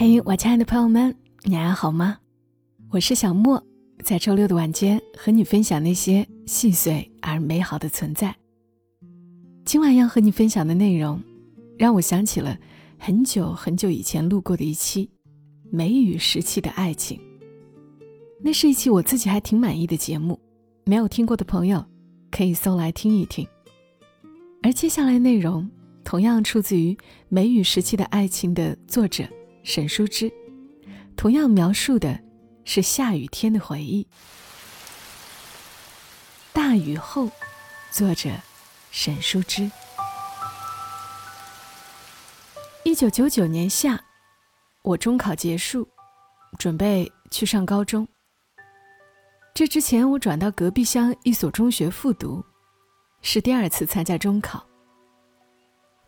嘿，我亲爱的朋友们，你还好吗？我是小莫，在周六的晚间和你分享那些细碎而美好的存在。今晚要和你分享的内容，让我想起了很久很久以前录过的一期梅雨时期的爱情。那是一期我自己还挺满意的节目，没有听过的朋友可以搜来听一听。而接下来内容同样出自于梅雨时期的爱情的作者。沈淑之，同样描述的是下雨天的回忆。大雨后，作者沈淑之。一九九九年夏，我中考结束，准备去上高中。这之前，我转到隔壁乡一所中学复读，是第二次参加中考。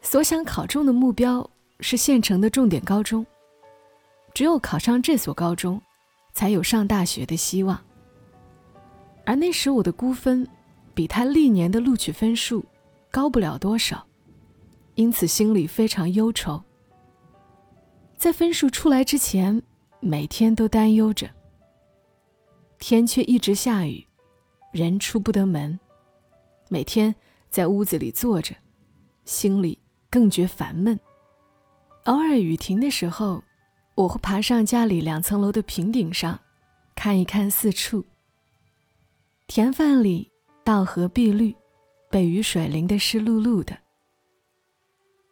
所想考中的目标是县城的重点高中。只有考上这所高中，才有上大学的希望。而那时我的估分，比他历年的录取分数高不了多少，因此心里非常忧愁。在分数出来之前，每天都担忧着。天却一直下雨，人出不得门，每天在屋子里坐着，心里更觉烦闷。偶尔雨停的时候。我会爬上家里两层楼的平顶上，看一看四处。田饭里稻禾碧绿，被雨水淋得湿漉漉的，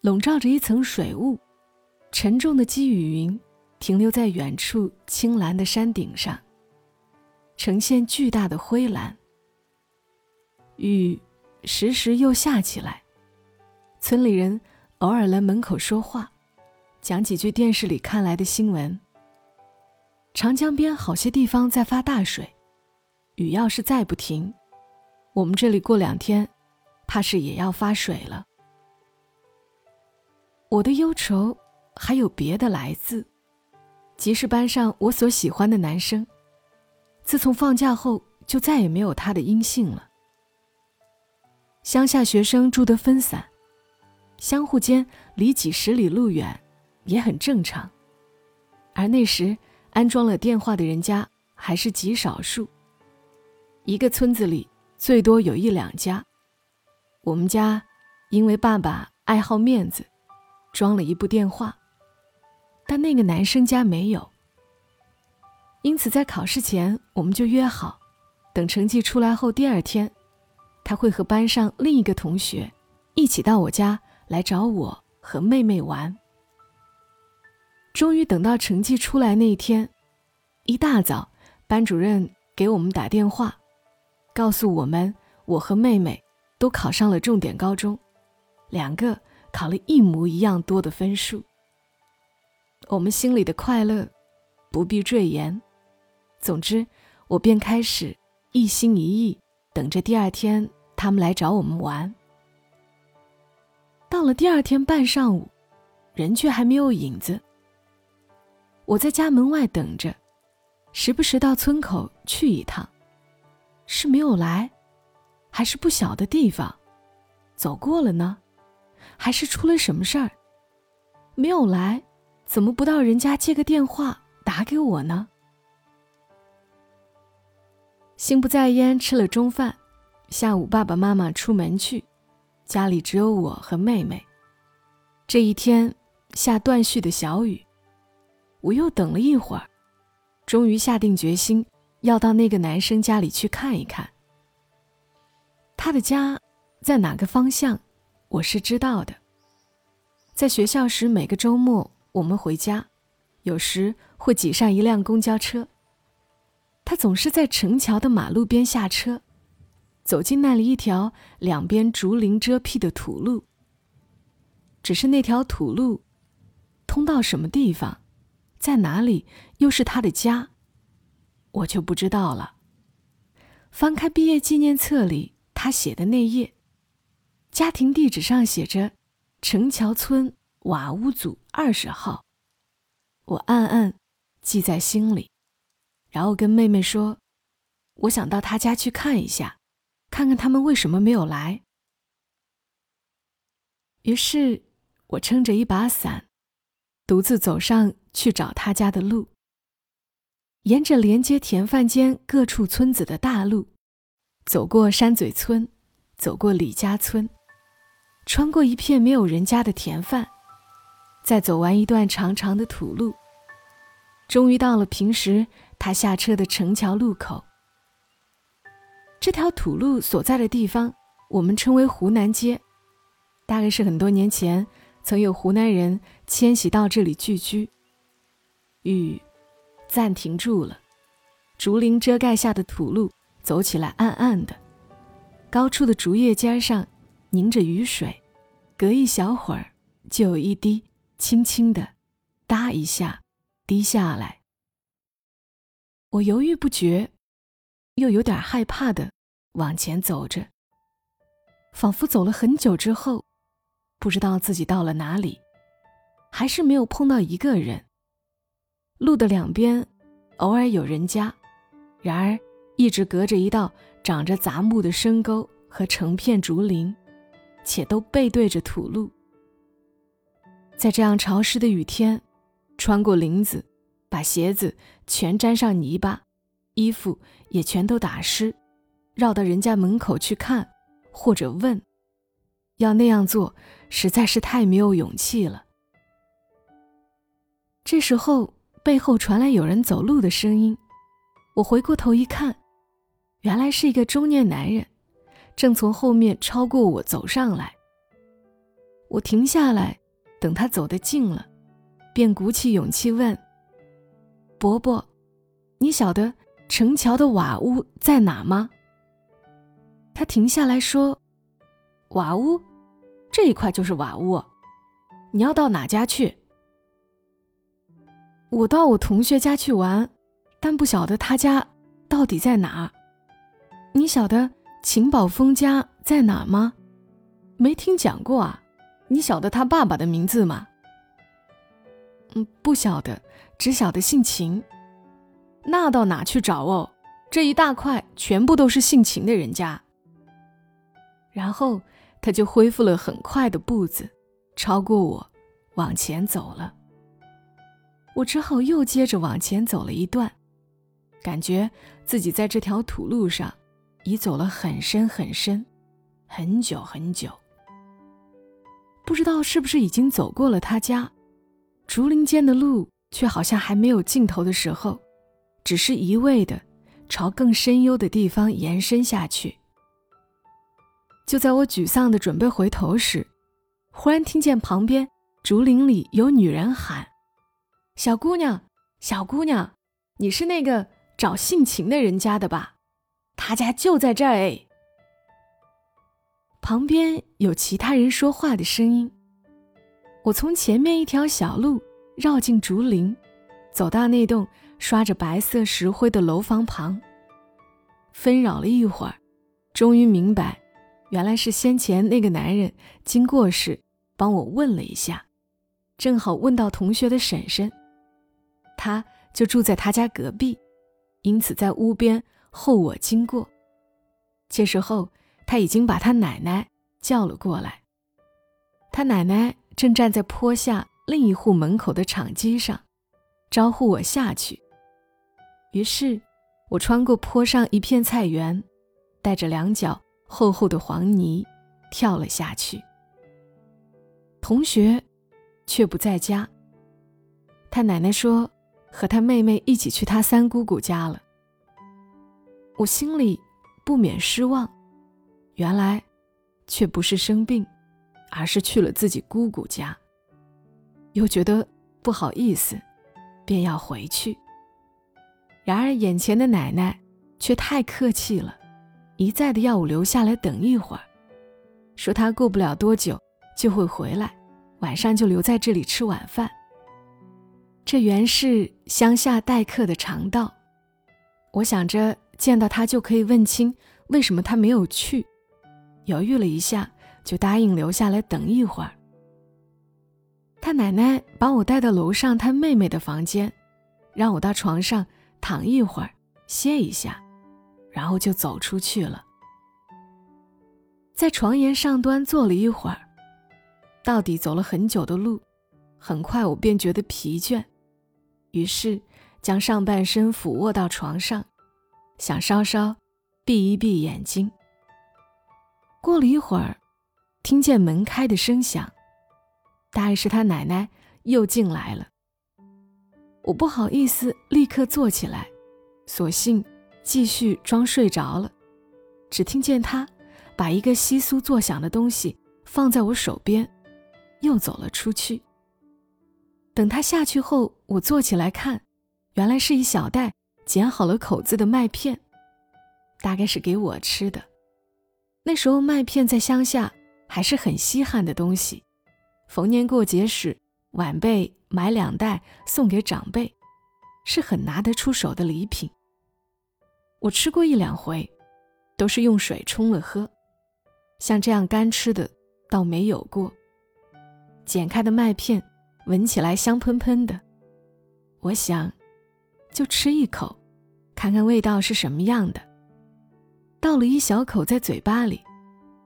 笼罩着一层水雾。沉重的积雨云停留在远处青蓝的山顶上，呈现巨大的灰蓝。雨时时又下起来，村里人偶尔来门口说话。讲几句电视里看来的新闻。长江边好些地方在发大水，雨要是再不停，我们这里过两天，怕是也要发水了。我的忧愁还有别的来自，即是班上我所喜欢的男生，自从放假后就再也没有他的音信了。乡下学生住得分散，相互间离几十里路远。也很正常，而那时安装了电话的人家还是极少数。一个村子里最多有一两家。我们家因为爸爸爱好面子，装了一部电话，但那个男生家没有。因此在考试前，我们就约好，等成绩出来后第二天，他会和班上另一个同学一起到我家来找我和妹妹玩。终于等到成绩出来那一天，一大早，班主任给我们打电话，告诉我们我和妹妹都考上了重点高中，两个考了一模一样多的分数。我们心里的快乐不必赘言。总之，我便开始一心一意等着第二天他们来找我们玩。到了第二天半上午，人却还没有影子。我在家门外等着，时不时到村口去一趟，是没有来，还是不晓得地方，走过了呢，还是出了什么事儿？没有来，怎么不到人家接个电话打给我呢？心不在焉，吃了中饭，下午爸爸妈妈出门去，家里只有我和妹妹。这一天下断续的小雨。我又等了一会儿，终于下定决心要到那个男生家里去看一看。他的家在哪个方向，我是知道的。在学校时，每个周末我们回家，有时会挤上一辆公交车。他总是在城桥的马路边下车，走进那里一条两边竹林遮蔽的土路。只是那条土路，通到什么地方？在哪里又是他的家，我就不知道了。翻开毕业纪念册里他写的那页，家庭地址上写着“城桥村瓦屋组二十号”，我暗暗记在心里，然后跟妹妹说：“我想到他家去看一下，看看他们为什么没有来。”于是，我撑着一把伞。独自走上去找他家的路。沿着连接田饭间各处村子的大路，走过山嘴村，走过李家村，穿过一片没有人家的田饭，再走完一段长长的土路，终于到了平时他下车的城桥路口。这条土路所在的地方，我们称为湖南街，大概是很多年前曾有湖南人迁徙到这里聚居。雨暂停住了，竹林遮盖下的土路走起来暗暗的，高处的竹叶尖上凝着雨水，隔一小会儿就有一滴轻轻的，哒一下滴下来。我犹豫不决。又有点害怕的往前走着，仿佛走了很久之后，不知道自己到了哪里，还是没有碰到一个人。路的两边偶尔有人家，然而一直隔着一道长着杂木的深沟和成片竹林，且都背对着土路。在这样潮湿的雨天，穿过林子，把鞋子全沾上泥巴。衣服也全都打湿，绕到人家门口去看，或者问，要那样做实在是太没有勇气了。这时候背后传来有人走路的声音，我回过头一看，原来是一个中年男人，正从后面超过我走上来。我停下来，等他走得近了，便鼓起勇气问：“伯伯，你晓得？”城桥的瓦屋在哪吗？他停下来说：“瓦屋，这一块就是瓦屋。你要到哪家去？”我到我同学家去玩，但不晓得他家到底在哪。你晓得秦宝峰家在哪吗？没听讲过啊。你晓得他爸爸的名字吗？嗯，不晓得，只晓得姓秦。那到哪去找哦？这一大块全部都是姓秦的人家。然后他就恢复了很快的步子，超过我，往前走了。我只好又接着往前走了一段，感觉自己在这条土路上已走了很深很深，很久很久。不知道是不是已经走过了他家，竹林间的路却好像还没有尽头的时候。只是一味的朝更深幽的地方延伸下去。就在我沮丧的准备回头时，忽然听见旁边竹林里有女人喊：“小姑娘，小姑娘，你是那个找性情的人家的吧？他家就在这儿。”哎，旁边有其他人说话的声音。我从前面一条小路绕进竹林，走到那栋。刷着白色石灰的楼房旁，纷扰了一会儿，终于明白，原来是先前那个男人经过时帮我问了一下，正好问到同学的婶婶，他就住在他家隔壁，因此在屋边候我经过。这时候他已经把他奶奶叫了过来，他奶奶正站在坡下另一户门口的场基上，招呼我下去。于是，我穿过坡上一片菜园，带着两脚厚厚的黄泥，跳了下去。同学却不在家。他奶奶说，和他妹妹一起去他三姑姑家了。我心里不免失望，原来却不是生病，而是去了自己姑姑家。又觉得不好意思，便要回去。然而，眼前的奶奶却太客气了，一再的要我留下来等一会儿，说她过不了多久就会回来，晚上就留在这里吃晚饭。这原是乡下待客的常道，我想着见到他就可以问清为什么他没有去，犹豫了一下，就答应留下来等一会儿。他奶奶把我带到楼上他妹妹的房间，让我到床上。躺一会儿，歇一下，然后就走出去了。在床沿上端坐了一会儿，到底走了很久的路，很快我便觉得疲倦，于是将上半身俯卧到床上，想稍稍闭一闭眼睛。过了一会儿，听见门开的声响，大概是他奶奶又进来了。我不好意思立刻坐起来，索性继续装睡着了。只听见他把一个窸窣作响的东西放在我手边，又走了出去。等他下去后，我坐起来看，原来是一小袋剪好了口子的麦片，大概是给我吃的。那时候麦片在乡下还是很稀罕的东西，逢年过节时，晚辈买两袋送给长辈，是很拿得出手的礼品。我吃过一两回，都是用水冲了喝，像这样干吃的倒没有过。剪开的麦片。闻起来香喷喷的，我想，就吃一口，看看味道是什么样的。倒了一小口在嘴巴里，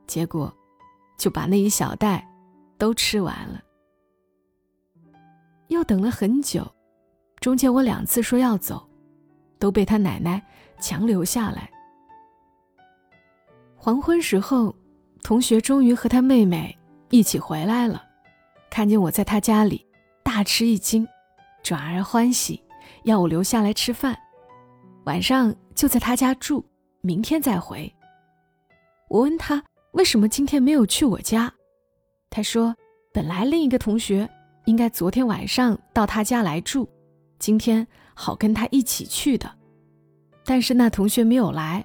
结果就把那一小袋都吃完了。又等了很久，中间我两次说要走，都被他奶奶强留下来。黄昏时候，同学终于和他妹妹一起回来了，看见我在他家里。大吃一惊，转而欢喜，要我留下来吃饭，晚上就在他家住，明天再回。我问他为什么今天没有去我家，他说本来另一个同学应该昨天晚上到他家来住，今天好跟他一起去的，但是那同学没有来，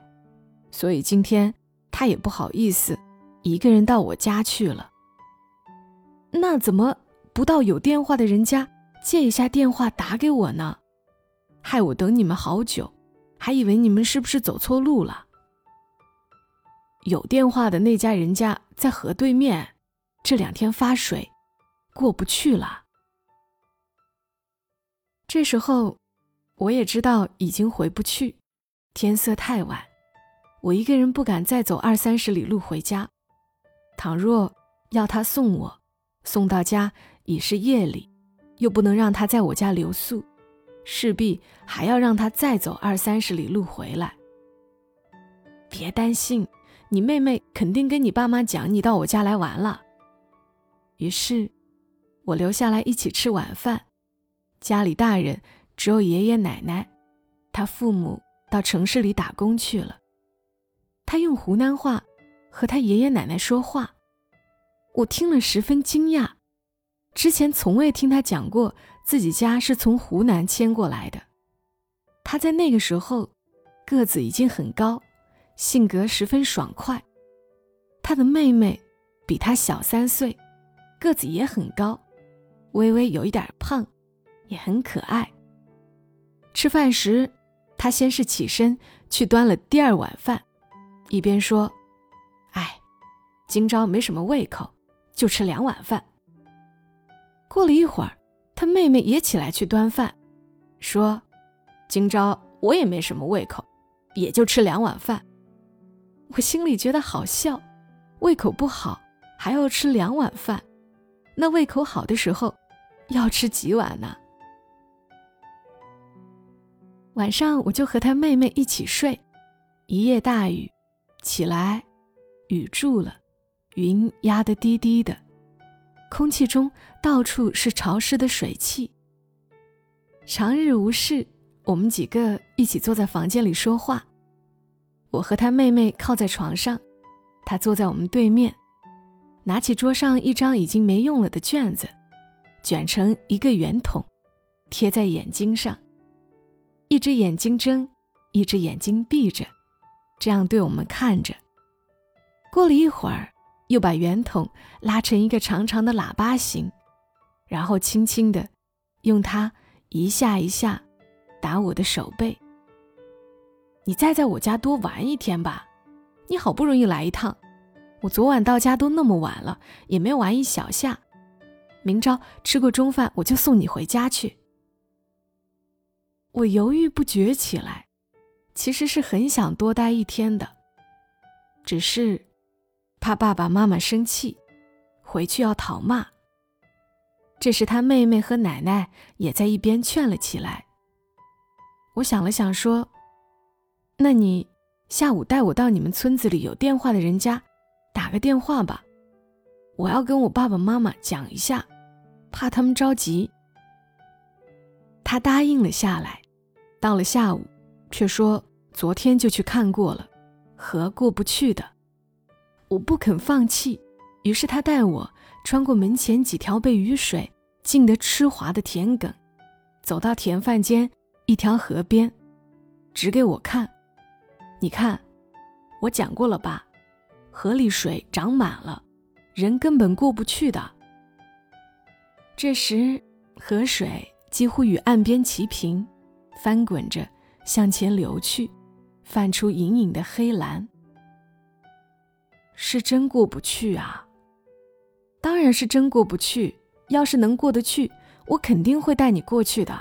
所以今天他也不好意思一个人到我家去了。那怎么？不到有电话的人家借一下电话打给我呢，害我等你们好久，还以为你们是不是走错路了。有电话的那家人家在河对面，这两天发水，过不去了。这时候，我也知道已经回不去，天色太晚，我一个人不敢再走二三十里路回家。倘若要他送我，送到家。已是夜里，又不能让他在我家留宿，势必还要让他再走二三十里路回来。别担心，你妹妹肯定跟你爸妈讲你到我家来玩了。于是，我留下来一起吃晚饭。家里大人只有爷爷奶奶，他父母到城市里打工去了。他用湖南话和他爷爷奶奶说话，我听了十分惊讶。之前从未听他讲过自己家是从湖南迁过来的。他在那个时候个子已经很高，性格十分爽快。他的妹妹比他小三岁，个子也很高，微微有一点胖，也很可爱。吃饭时，他先是起身去端了第二碗饭，一边说：“哎，今朝没什么胃口，就吃两碗饭。”过了一会儿，他妹妹也起来去端饭，说：“今朝我也没什么胃口，也就吃两碗饭。”我心里觉得好笑，胃口不好还要吃两碗饭，那胃口好的时候要吃几碗呢？晚上我就和他妹妹一起睡，一夜大雨，起来，雨住了，云压得低低的。空气中到处是潮湿的水汽。长日无事，我们几个一起坐在房间里说话。我和他妹妹靠在床上，他坐在我们对面，拿起桌上一张已经没用了的卷子，卷成一个圆筒，贴在眼睛上，一只眼睛睁，一只眼睛闭着，这样对我们看着。过了一会儿。又把圆筒拉成一个长长的喇叭形，然后轻轻的用它一下一下打我的手背。你再在我家多玩一天吧，你好不容易来一趟，我昨晚到家都那么晚了，也没玩一小下。明朝吃过中饭，我就送你回家去。我犹豫不决起来，其实是很想多待一天的，只是。怕爸爸妈妈生气，回去要讨骂。这时他妹妹和奶奶也在一边劝了起来。我想了想说：“那你下午带我到你们村子里有电话的人家打个电话吧，我要跟我爸爸妈妈讲一下，怕他们着急。”他答应了下来。到了下午，却说昨天就去看过了，河过不去的。我不肯放弃，于是他带我穿过门前几条被雨水浸得湿滑的田埂，走到田饭间一条河边，指给我看：“你看，我讲过了吧？河里水涨满了，人根本过不去的。”这时，河水几乎与岸边齐平。翻滚着向前流去，泛出隐隐的黑蓝。是真过不去啊！当然是真过不去。要是能过得去，我肯定会带你过去的。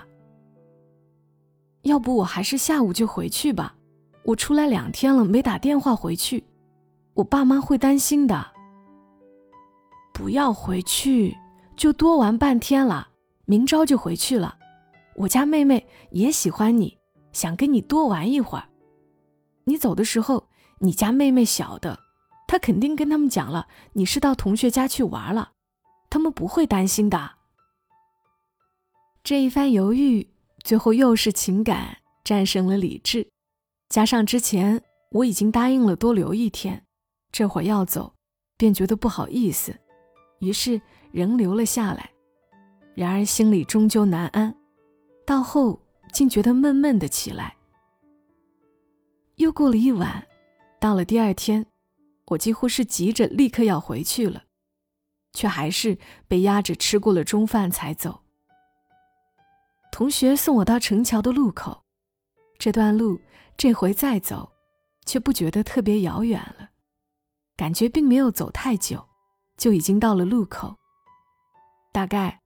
要不我还是下午就回去吧。我出来两天了，没打电话回去，我爸妈会担心的。不要回去，就多玩半天了，明朝就回去了。我家妹妹也喜欢你，想跟你多玩一会儿。你走的时候，你家妹妹小的，他肯定跟他们讲了你是到同学家去玩了，他们不会担心的。这一番犹豫，最后又是情感战胜了理智，加上之前我已经答应了多留一天，这会儿要走，便觉得不好意思，于是仍留了下来。然而心里终究难安。到后竟觉得闷闷的起来。又过了一晚，到了第二天，我几乎是急着立刻要回去了，却还是被压着吃过了中饭才走。同学送我到城桥的路口，这段路这回再走，却不觉得特别遥远了，感觉并没有走太久，就已经到了路口。大概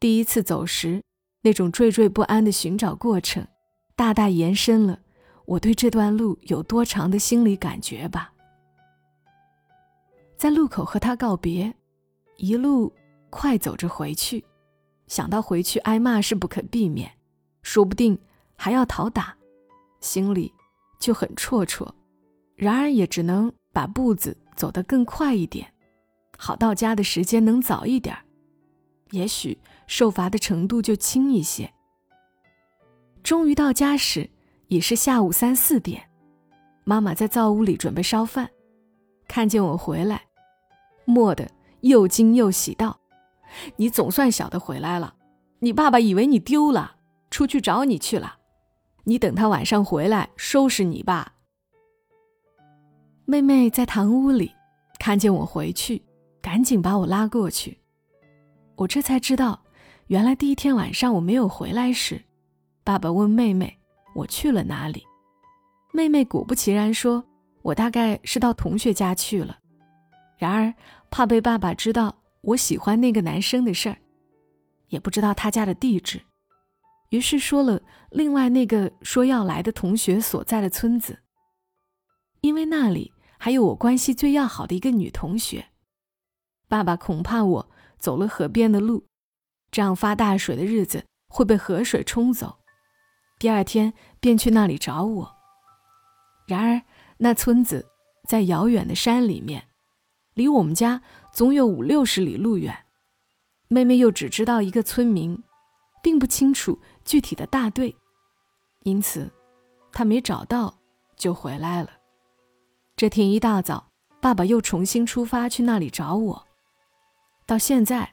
第一次走时。那种惴惴不安的寻找过程，大大延伸了我对这段路有多长的心理感觉吧。在路口和他告别，一路快走着回去，想到回去挨骂是不可避免，说不定还要讨打，心里就很绰绰。然而也只能把步子走得更快一点，好到家的时间能早一点也许。受罚的程度就轻一些。终于到家时，已是下午三四点，妈妈在灶屋里准备烧饭，看见我回来，蓦地又惊又喜道：“你总算晓得回来了，你爸爸以为你丢了，出去找你去了，你等他晚上回来收拾你吧。”妹妹在堂屋里看见我回去，赶紧把我拉过去，我这才知道。原来第一天晚上我没有回来时，爸爸问妹妹我去了哪里。妹妹果不其然说：“我大概是到同学家去了。”然而怕被爸爸知道我喜欢那个男生的事儿，也不知道他家的地址，于是说了另外那个说要来的同学所在的村子，因为那里还有我关系最要好的一个女同学。爸爸恐怕我走了河边的路。这样发大水的日子会被河水冲走，第二天便去那里找我。然而那村子在遥远的山里面，离我们家总有五六十里路远。妹妹又只知道一个村民，并不清楚具体的大队，因此她没找到就回来了。这天一大早，爸爸又重新出发去那里找我，到现在。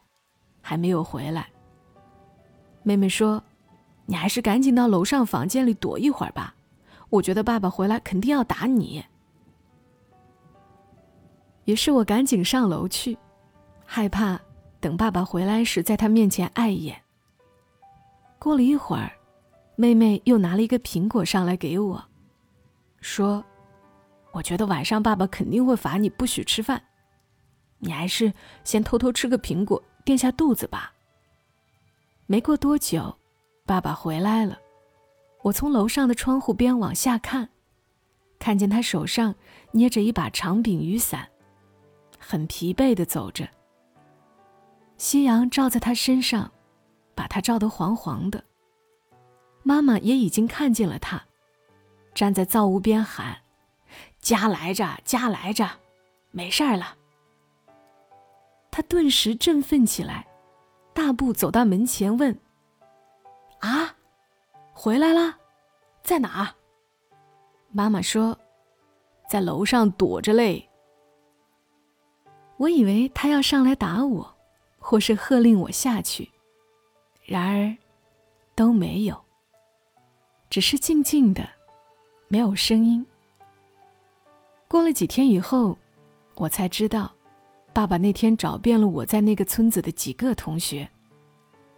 还没有回来。妹妹说：“你还是赶紧到楼上房间里躲一会儿吧，我觉得爸爸回来肯定要打你。”于是我赶紧上楼去，害怕等爸爸回来时在他面前碍眼。过了一会儿，妹妹又拿了一个苹果上来给我，说：“我觉得晚上爸爸肯定会罚你不许吃饭，你还是先偷偷吃个苹果。”垫下肚子吧。没过多久，爸爸回来了。我从楼上的窗户边往下看，看见他手上捏着一把长柄雨伞，很疲惫的走着。夕阳照在他身上，把他照得黄黄的。妈妈也已经看见了他，站在灶屋边喊：“家来着，家来着，没事儿了。”他顿时振奋起来，大步走到门前问：“啊，回来了，在哪？”妈妈说：“在楼上躲着嘞。”我以为他要上来打我，或是喝令我下去，然而都没有，只是静静的，没有声音。过了几天以后，我才知道，爸爸那天找遍了我在那个村子的几个同学，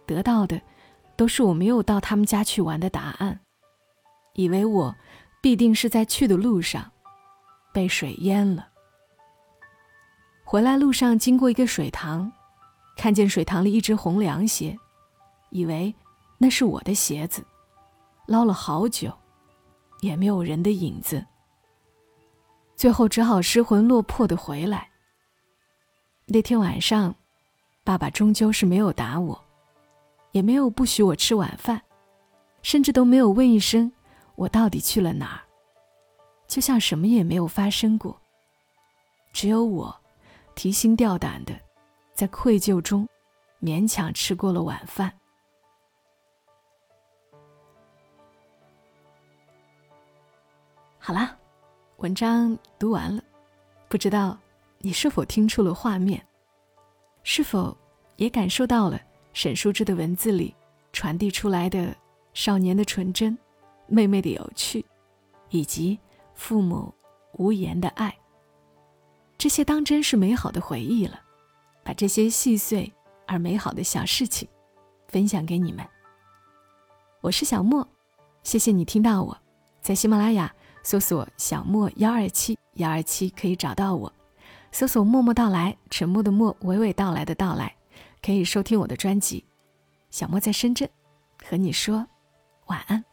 得到的都是我没有到他们家去玩的答案，以为我必定是在去的路上被水淹了。回来路上经过一个水塘，看见水塘里一只红凉鞋，以为那是我的鞋子，捞了好久，也没有人的影子。最后只好失魂落魄的回来。那天晚上，爸爸终究是没有打我，也没有不许我吃晚饭，甚至都没有问一声我到底去了哪儿，就像什么也没有发生过。只有我。提心吊胆的，在愧疚中，勉强吃过了晚饭。好啦，文章读完了，不知道你是否听出了画面，是否也感受到了沈淑之的文字里传递出来的少年的纯真、妹妹的有趣，以及父母无言的爱。这些当真是美好的回忆了，把这些细碎而美好的小事情分享给你们。我是小莫，谢谢你听到我，在喜马拉雅搜索“小莫幺二七幺二七”可以找到我，搜索“默默到来”，沉默的默，娓娓道来的到来，可以收听我的专辑。小莫在深圳，和你说晚安。